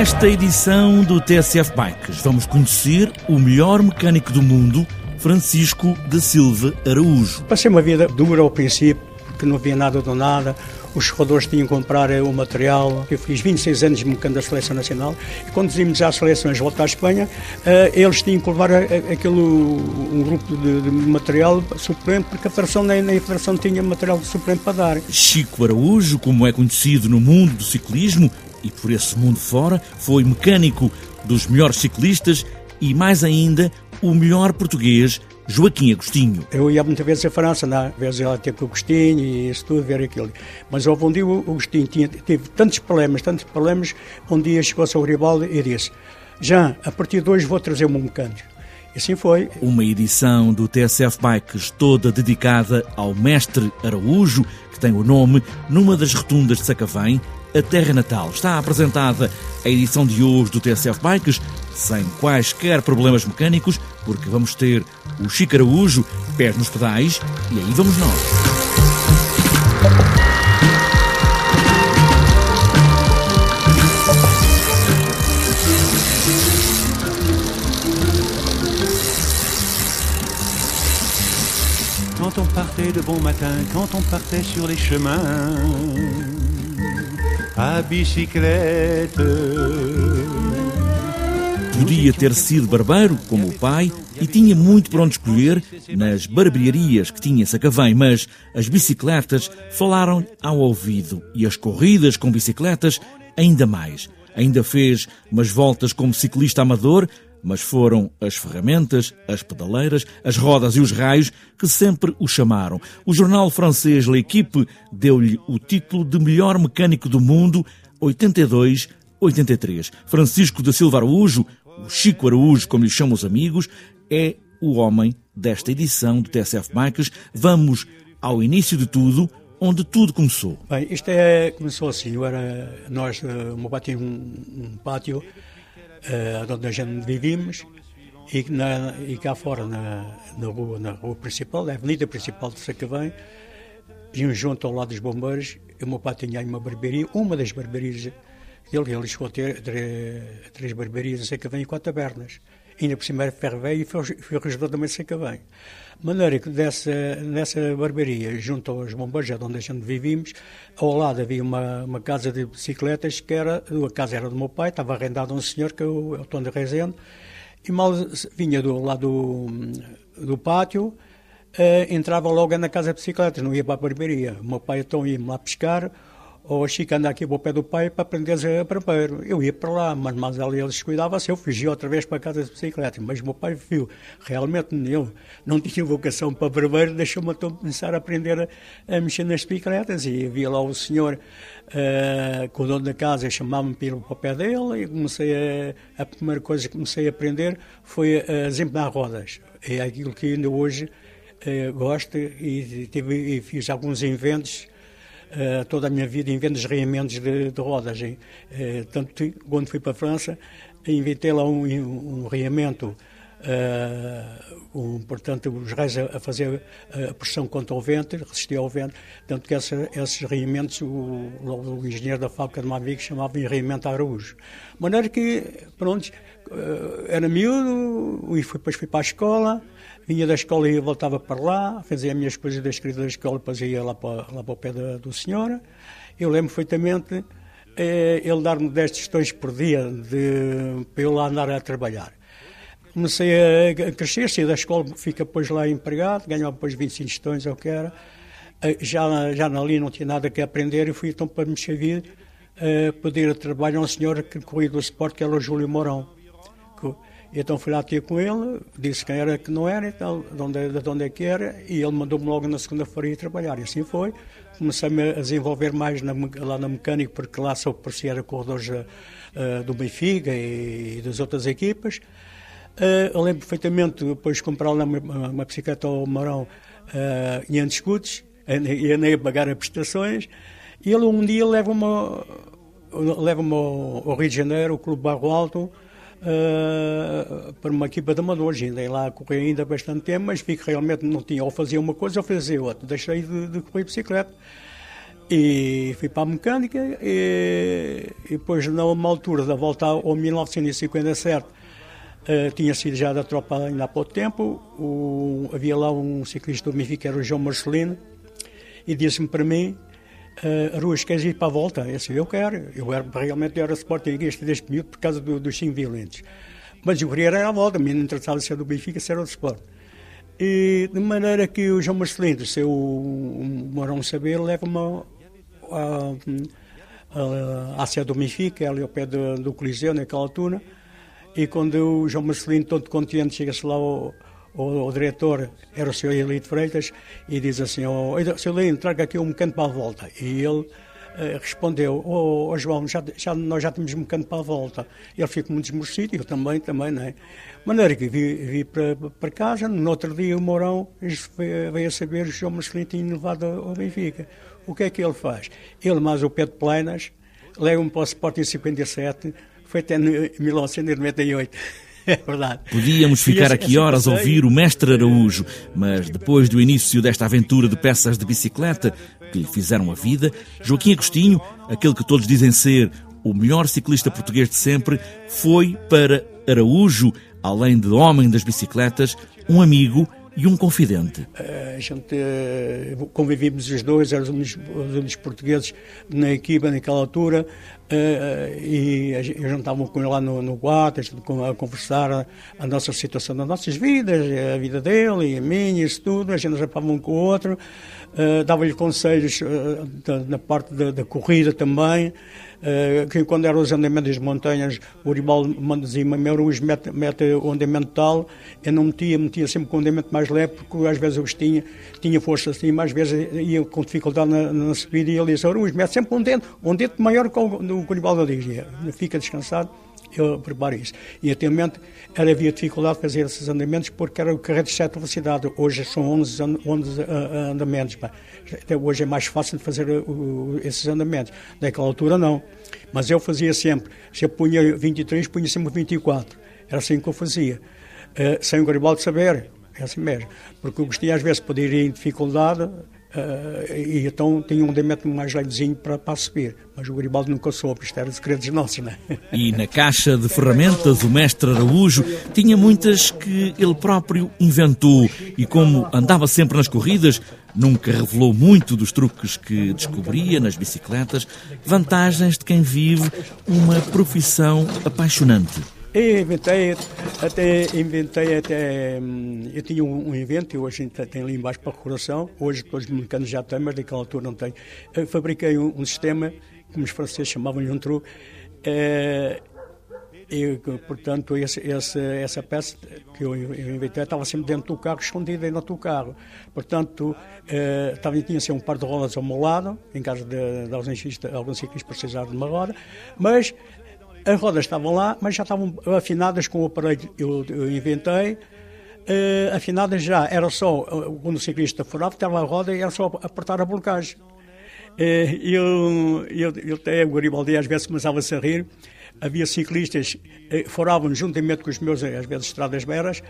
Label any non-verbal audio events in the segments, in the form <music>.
Nesta edição do TSF Bikes, vamos conhecer o melhor mecânico do mundo, Francisco da Silva Araújo. Passei uma vida dura ao princípio, porque não havia nada do nada. Os roladores tinham que comprar o material. Eu fiz 26 anos de mecânico da Seleção Nacional e quando íamos às seleções voltar à Espanha, eh, eles tinham que levar aquele, um grupo de, de material suplente, porque a Federação nem, nem a Federação tinha material suplente para dar. Chico Araújo, como é conhecido no mundo do ciclismo, e por esse mundo fora, foi mecânico dos melhores ciclistas e, mais ainda, o melhor português, Joaquim Agostinho. Eu ia muitas vezes à França, né? às vezes ia ter com o Agostinho e isso tudo, ver aquilo. Mas houve um dia o Agostinho tinha, teve tantos problemas, tantos problemas, um dia chegou-se ao Ribaldo e disse: Jean, a partir de hoje vou trazer um mecânico. E assim foi. Uma edição do TSF Bikes toda dedicada ao mestre Araújo, que tem o nome numa das rotundas de Sacavém, a terra natal. Está apresentada a edição de hoje do TSF Bikes, sem quaisquer problemas mecânicos, porque vamos ter o Chico Araújo, pés nos pedais, e aí vamos nós. Quand on partait de bon matin, quand on partait sur les chemins, à bicyclette. Podia ter sido barbeiro, como o pai, e tinha muito para onde escolher nas barbearias que tinha Sacavém, mas as bicicletas falaram ao ouvido e as corridas com bicicletas ainda mais. Ainda fez umas voltas como ciclista amador, mas foram as ferramentas, as pedaleiras, as rodas e os raios que sempre o chamaram. O jornal francês L'Equipe deu-lhe o título de melhor mecânico do mundo 82-83. Francisco da Silva Araújo, o Chico Araújo, como lhe chamam os amigos, é o homem desta edição do TSF Bikes. Vamos ao início de tudo, onde tudo começou. Bem, isto é, começou assim, eu era, nós, o meu pai tinha um, um pátio onde a gente vivíamos e, na, e cá fora na, na, rua, na rua principal, na avenida principal de Sacavém, um junto ao lado dos bombeiros, o meu pai tinha uma barbearia, uma das barbearias dele, ele chegou a ter três, três barbearias em Sacavém e quatro tabernas. Ainda por cima era ferro velho e foi regedor também de Sacavém. De maneira que dessa, nessa barbearia, junto aos bombeiros, onde a gente vivíamos, ao lado havia uma, uma casa de bicicletas, que era, a casa era do meu pai, estava arrendado a um senhor, que é o, é Tom de Rezende, e mal vinha do lado do, do pátio, Uh, entrava logo na casa de bicicletas, não ia para a barbearia. O meu pai então ia-me lá pescar, ou anda aqui para o pé do pai para aprender a barbeiro. Eu ia para lá, mas, mas ali eles cuidavam-se, eu fugia outra vez para casa de bicicleta. Mas o meu pai viu, realmente eu não tinha vocação para barbeiro, deixou-me então começar a aprender a, a, mexer nas bicicletas. E havia lá o senhor, uh, com o dono da casa, chamava-me para o pé dele, e comecei a, a primeira coisa que comecei a aprender foi a desempenhar rodas. É aquilo que ainda hoje uh, gosto e, tive, e fiz alguns inventos uh, toda a minha vida invento desreiamentos de, de rodas. Uh, tanto quando fui para a França, inventei lá um, um, um reamento, um, portanto, os raios a, a, fazer a pressão contra o vento, resistir ao vento. Tanto que essa, esses reamentos, o, o, engenheiro da fábrica de Mavic chamava de reamento Araújo. De maneira que, pronto, era miúdo e fui, depois fui para a escola vinha da escola e voltava para lá, fazia as minhas coisas da escrita da escola, depois ia lá para, lá para o pé da, do senhor. Eu lembro perfeitamente eh, ele dar-me 10 tostões por dia de, para eu lá andar a trabalhar. Comecei a, crescer, saí da escola, fica depois lá empregado, ganhava depois 25 tostões, ou o que era. Eh, já, já ali não tinha nada que aprender e fui então para me servir, eh, pedir trabalho a um senhor que corria do esporte, que era o Júlio Mourão. Que, então fui lá ter com ele, disse quem era que não era, então, de onde, de onde é que era, e ele mandou-me logo na segunda-feira ir trabalhar. E assim foi. Comecei-me a desenvolver mais na, lá na mecânica, porque lá só parecia era corredores uh, do Benfica e, e, das outras equipas. Uh, eu lembro perfeitamente, depois comprar lá uma, uma bicicleta ao Marão uh, em escudos, e nem a pagar as prestações, e ele um dia leva-me leva ao, Rio de Janeiro, o Clube Barro Alto, uh, para uma equipa de amadores. Andei lá a correr ainda bastante tempo, mas vi que realmente não tinha ou fazia uma coisa ou fazia outra. Deixei de, de correr bicicleta. E fui para a mecânica e, e depois, numa altura da volta ao 1957, uh, tinha sido já da tropa ainda há pouco tempo, o, havia lá um ciclista do Benfica, era o João Marcelino, e disse-me para mim, uh, Ruas, queres ir para a volta? Eu disse, eu quero. Eu era, realmente era sportinguista deste miúdo por causa do, dos cinco violentos. Mas eu queria era a volta, me não interessava se era do Benfica, se era do Sport. E de maneira que o João Marcelino, se eu moram saber, leva-me à sede do Benfica, ali ao pé do, do Coliseu, naquela altura. E quando o João Marcelino, todo contente, chega-se lá ao, ao, ao, diretor, era o Sr. Elito Freitas, e diz assim: oh, Sr. Elito, traga aqui um mecânico para a volta. E ele Uh, respondeu, oh, oh, João, já, já, nós já temos um canto para a volta. Ele ficou muito desmorcido, eu também, também, não é? maneira que vi, vi para, para casa, no outro dia o Mourão veio a saber que o João Marcelino tinha levado ao Benfica. O que é que ele faz? Ele mais o Pedro Planas leva-me para o Sporting 57, foi até 1998. <laughs> É verdade. Podíamos ficar aqui horas a ouvir o mestre Araújo, mas depois do início desta aventura de peças de bicicleta que lhe fizeram a vida, Joaquim Agostinho, aquele que todos dizem ser o melhor ciclista português de sempre, foi para Araújo, além de homem das bicicletas, um amigo e um confidente. A gente eh, convivíamos os dois, éramos os únicos portugueses na equipa naquela altura, eh, e a gente estava com ele lá no, no Guatas, a conversar a, nossa situação das nossas vidas, a vida dele e a minha, isso tudo, a gente rapava um com o outro, uh, dava-lhe conselhos na parte da, da corrida também, que quando eram os andamentos das montanhas, o Ribaldo dizia-me, meu, mete, mete o andamento tal, eu não metia, metia sempre com o andamento mais leve, porque às vezes eu tinha, tinha força assim, mas às vezes ia com dificuldade na, na subida e ele disse, Ruas, mete sempre um dente, um dente maior que o o Garibaldi dizia, fica descansado, eu preparo isso. E anteriormente era, havia dificuldade de fazer esses andamentos porque era o carreto de 7 velocidade. Hoje são 11, 11 andamentos. Até hoje é mais fácil de fazer uh, esses andamentos. Naquela altura não. Mas eu fazia sempre. Se eu punha 23, punha sempre 24. Era assim que eu fazia. Sem o Garibaldi saber. É assim mesmo. Porque eu gostei às vezes poder ir em dificuldade Uh, e então tinha um andamento mais levezinho para, para subir. Mas o Garibaldi nunca soube, isto era segredos nossos, não é? <laughs> E na caixa de ferramentas, o mestre Araújo tinha muitas que ele próprio inventou. E como andava sempre nas corridas, nunca revelou muito dos truques que descobria nas bicicletas, vantagens de quem vive uma profissão apaixonante. Eu inventei, até inventei até. Hum, eu tinha um, um invento, hoje tem ali embaixo para recordação, hoje todos os americanos já têm, mas naquela altura não tem. Eu fabriquei um, um sistema, como os franceses chamavam-lhe um trou, é, e, portanto, esse, esse, essa peça que eu, eu inventei estava sempre dentro do carro, escondida dentro do carro. Portanto, eh, estava, tinha assim um par de rodas ao meu lado, em caso de, de alguns ciclistas precisarem de uma roda, mas as rodas estavam lá, mas já estavam afinadas com o aparelho que eu, eu inventei. Uh, afinadas já, era só, uh, quando o ciclista furava, estava a roda e era só apertar a blocagem. Uh, eu, eu, eu até o Garibaldi às vezes começava-se a rir. Havia ciclistas que uh, furavam juntamente com os meus, às vezes, estradas beras,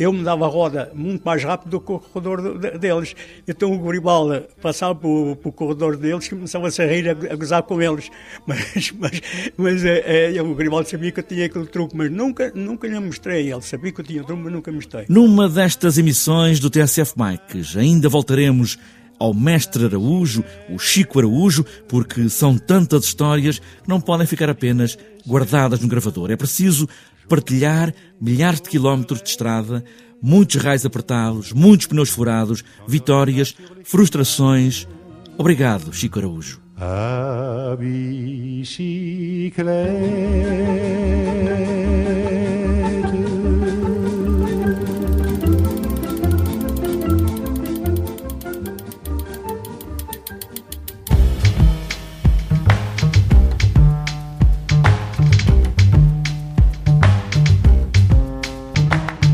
eu me dava a roda muito mais rápido do que o corredor deles. Então o Garibaldi passava pelo, pelo corredor deles e começava-se a rir, a, a, gozar com eles. <laughs> Mas, mas, mas é, é, o Garibaldi sabia que eu tinha aquele truque, mas nunca, nunca lhe mostrei. Ele sabia que eu tinha truque, mas nunca mostrei. Numa destas emissões do TSF Mikes, ainda voltaremos ao mestre Araújo, o Chico Araújo, porque são tantas histórias que não podem ficar apenas guardadas no gravador. É preciso partilhar milhares de quilómetros de estrada, muitos raios apertados, muitos pneus furados, vitórias, frustrações. Obrigado, Chico Araújo. A bicicleta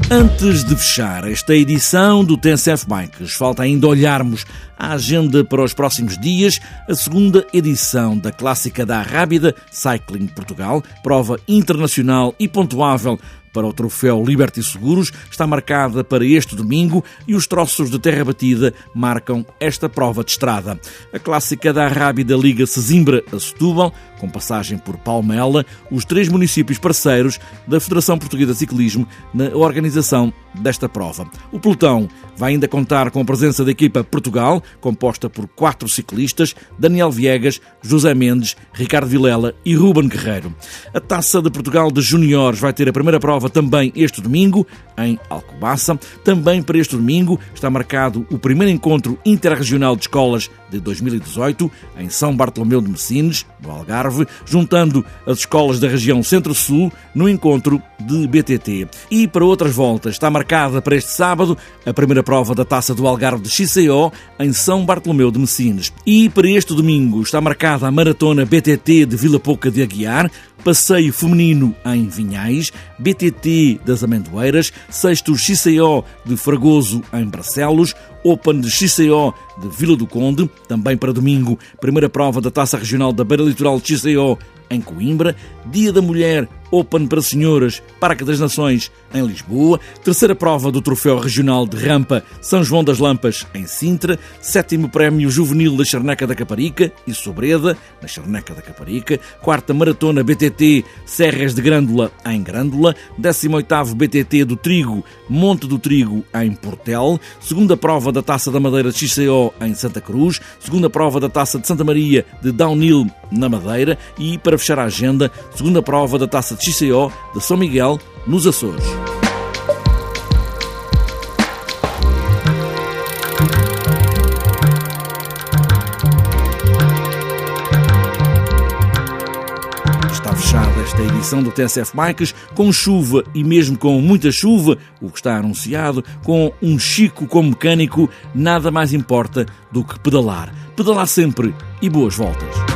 Antes de fechar esta edição do TSF Bikes, falta ainda olharmos a agenda para os próximos dias, a segunda edição da clássica da Rábida Cycling Portugal, prova internacional e pontuável para o troféu Liberty Seguros está marcada para este domingo e os troços de terra batida marcam esta prova de estrada. A clássica da Rábida liga Sesimbra a Setúbal, com passagem por Palmela, os três municípios parceiros da Federação Portuguesa de Ciclismo na organização desta prova. O pelotão vai ainda contar com a presença da equipa Portugal, composta por quatro ciclistas, Daniel Viegas, José Mendes, Ricardo Vilela e Ruben Guerreiro. A Taça de Portugal de Júniores vai ter a primeira prova também este domingo, em Alcobaça. Também para este domingo está marcado o primeiro encontro interregional de escolas de 2018, em São Bartolomeu de Messines, no Algarve, juntando as escolas da região Centro-Sul no encontro de BTT. E para outras voltas está marcada para este sábado a primeira prova da Taça do Algarve de XCO em São Bartolomeu de Messines. E para este domingo está marcada a Maratona BTT de Vila Pouca de Aguiar, Passeio Feminino em Vinhais, BTT das Amendoeiras, Sexto XCO de Fragoso em Barcelos, Open de XCO de Vila do Conde, também para domingo, primeira prova da Taça Regional da Beira Litoral de XCO em Coimbra, Dia da Mulher Open para Senhoras, Parque das Nações, em Lisboa, terceira prova do Troféu Regional de Rampa São João das Lampas, em Sintra, sétimo Prémio Juvenil da Charneca da Caparica e Sobreda, na Charneca da Caparica, quarta Maratona BTT Serras de Grândola, em Grândola, décimo oitavo BTT do Trigo, Monte do Trigo, em Portel, segunda prova da Taça da Madeira de XCO, em Santa Cruz, segunda prova da Taça de Santa Maria de Downhill, na Madeira, e, para fechar a agenda, segunda prova da Taça de XCO de São Miguel, nos Açores. Está fechada esta edição do TSF Bikes com chuva e mesmo com muita chuva, o que está anunciado, com um Chico como mecânico, nada mais importa do que pedalar. Pedalar sempre e boas voltas.